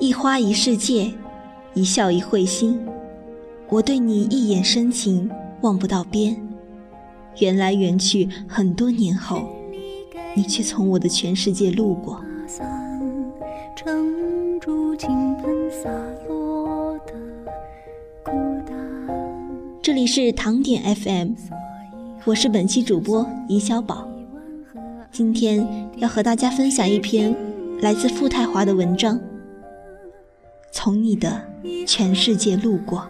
一花一世界，一笑一会心。我对你一眼深情，望不到边。缘来缘去，很多年后，你却从我的全世界路过。这里是糖点 FM，我是本期主播尹小宝。今天要和大家分享一篇来自傅太华的文章。从你的全世界路过，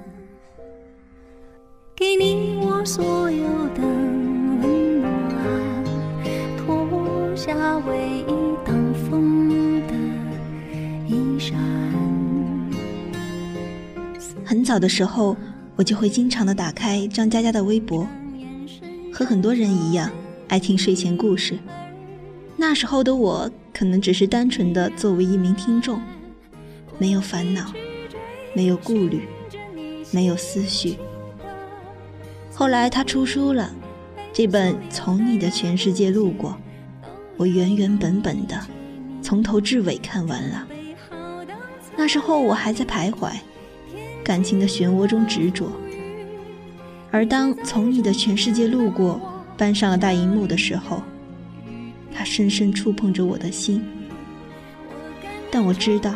给你我所有的温暖，脱下唯一挡风的衣裳。很早的时候，我就会经常的打开张嘉佳的微博，和很多人一样，爱听睡前故事。那时候的我，可能只是单纯的作为一名听众。没有烦恼，没有顾虑，没有思绪。后来他出书了，这本《从你的全世界路过》，我原原本本的从头至尾看完了。那时候我还在徘徊，感情的漩涡中执着。而当《从你的全世界路过》搬上了大荧幕的时候，它深深触碰着我的心。但我知道。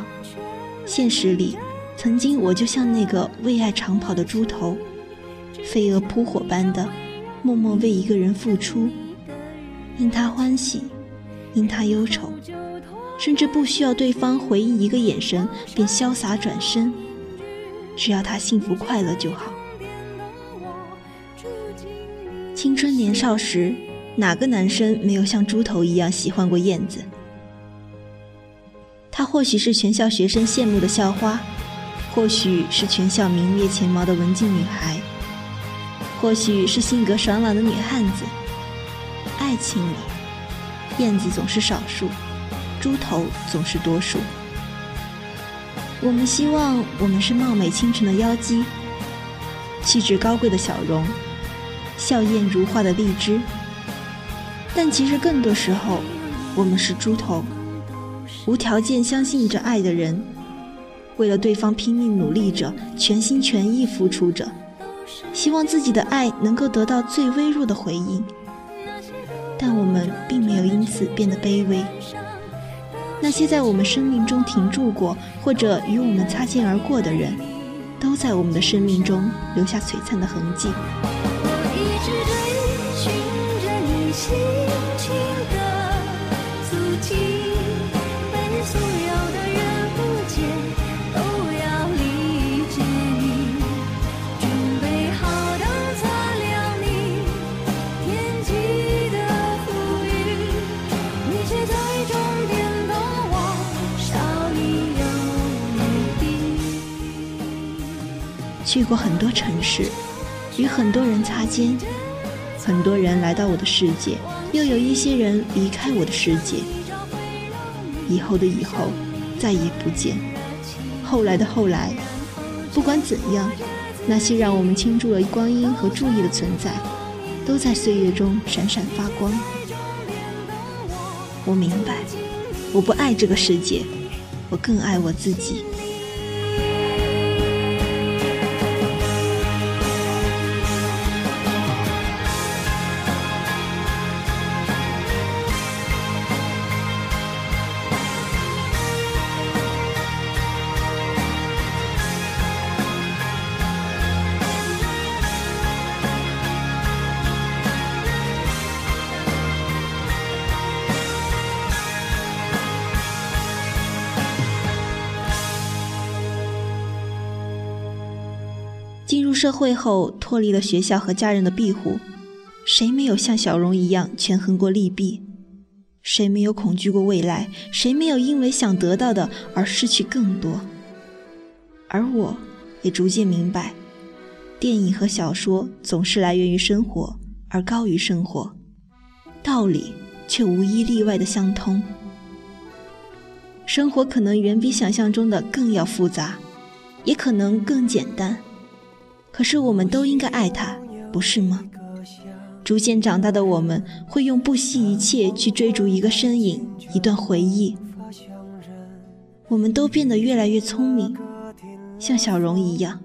现实里，曾经我就像那个为爱长跑的猪头，飞蛾扑火般的默默为一个人付出，因他欢喜，因他忧愁，甚至不需要对方回应一个眼神便潇洒转身，只要他幸福快乐就好。青春年少时，哪个男生没有像猪头一样喜欢过燕子？她或许是全校学生羡慕的校花，或许是全校名列前茅的文静女孩，或许是性格爽朗的女汉子。爱情里，燕子总是少数，猪头总是多数。我们希望我们是貌美倾城的妖姬，气质高贵的小容，笑靥如花的荔枝。但其实更多时候，我们是猪头。无条件相信着爱的人，为了对方拼命努力着，全心全意付出着，希望自己的爱能够得到最微弱的回应。但我们并没有因此变得卑微。那些在我们生命中停住过，或者与我们擦肩而过的人，都在我们的生命中留下璀璨的痕迹。去过很多城市，与很多人擦肩，很多人来到我的世界，又有一些人离开我的世界。以后的以后，再也不见；后来的后来，不管怎样，那些让我们倾注了光阴和注意的存在，都在岁月中闪闪发光。我明白，我不爱这个世界，我更爱我自己。社会后，脱离了学校和家人的庇护，谁没有像小荣一样权衡过利弊？谁没有恐惧过未来？谁没有因为想得到的而失去更多？而我，也逐渐明白，电影和小说总是来源于生活，而高于生活，道理却无一例外的相通。生活可能远比想象中的更要复杂，也可能更简单。可是我们都应该爱他，不是吗？逐渐长大的我们，会用不惜一切去追逐一个身影，一段回忆。我们都变得越来越聪明，像小荣一样，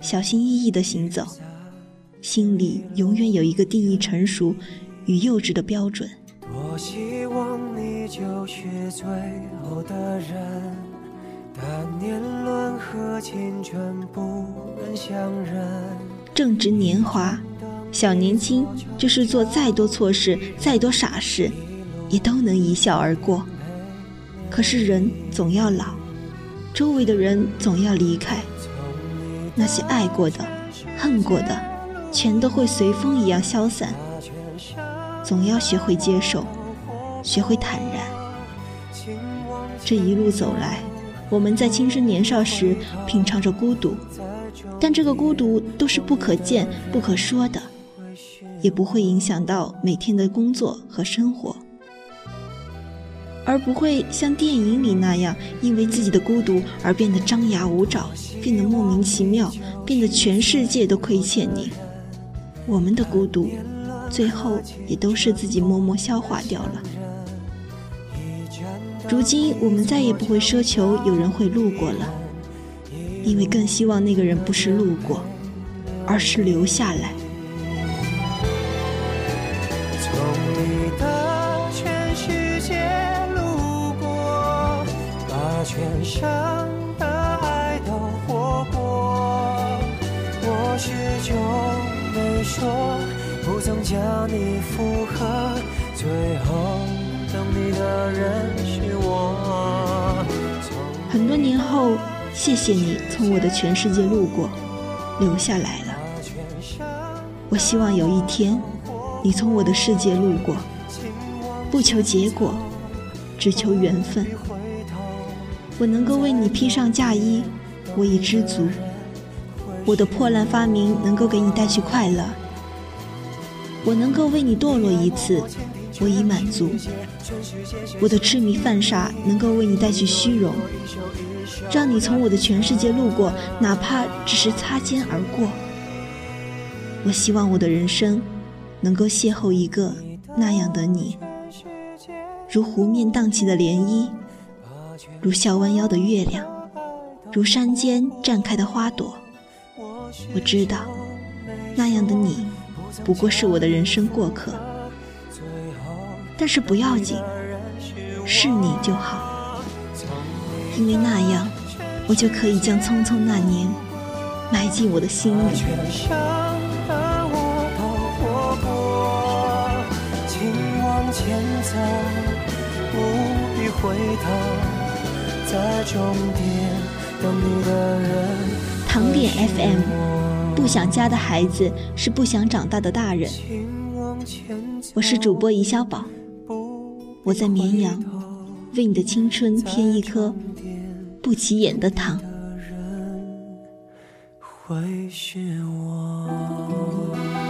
小心翼翼地行走，心里永远有一个定义成熟与幼稚的标准。多希望你就是最后的人，正值年华。小年轻就是做再多错事、再多傻事，也都能一笑而过。可是人总要老，周围的人总要离开，那些爱过的、恨过的，全都会随风一样消散。总要学会接受，学会坦然。这一路走来，我们在青春年少时品尝着孤独，但这个孤独都是不可见、不可说的。也不会影响到每天的工作和生活，而不会像电影里那样，因为自己的孤独而变得张牙舞爪，变得莫名其妙，变得全世界都亏欠你。我们的孤独，最后也都是自己默默消化掉了。如今，我们再也不会奢求有人会路过了，因为更希望那个人不是路过，而是留下来。全生的爱都活过，我始终没说，不曾将你附和，最后。很多年后，谢谢你从我的全世界路过，留下来了。我希望有一天，你从我的世界路过，不求结果，只求缘分。我能够为你披上嫁衣，我已知足；我的破烂发明能够给你带去快乐；我能够为你堕落一次，我已满足；我的痴迷犯傻能够为你带去虚荣，让你从我的全世界路过，哪怕只是擦肩而过。我希望我的人生能够邂逅一个那样的你，如湖面荡起的涟漪。如笑弯腰的月亮，如山间绽开的花朵。我知道，那样的你，不过是我的人生过客。但是不要紧，是你就好，因为那样，我就可以将匆匆那年埋进我的心里。糖点 FM，不想家的孩子是不想长大的大人。我是主播怡小宝，我在绵阳，为你的青春添一颗不起眼的糖。会是我。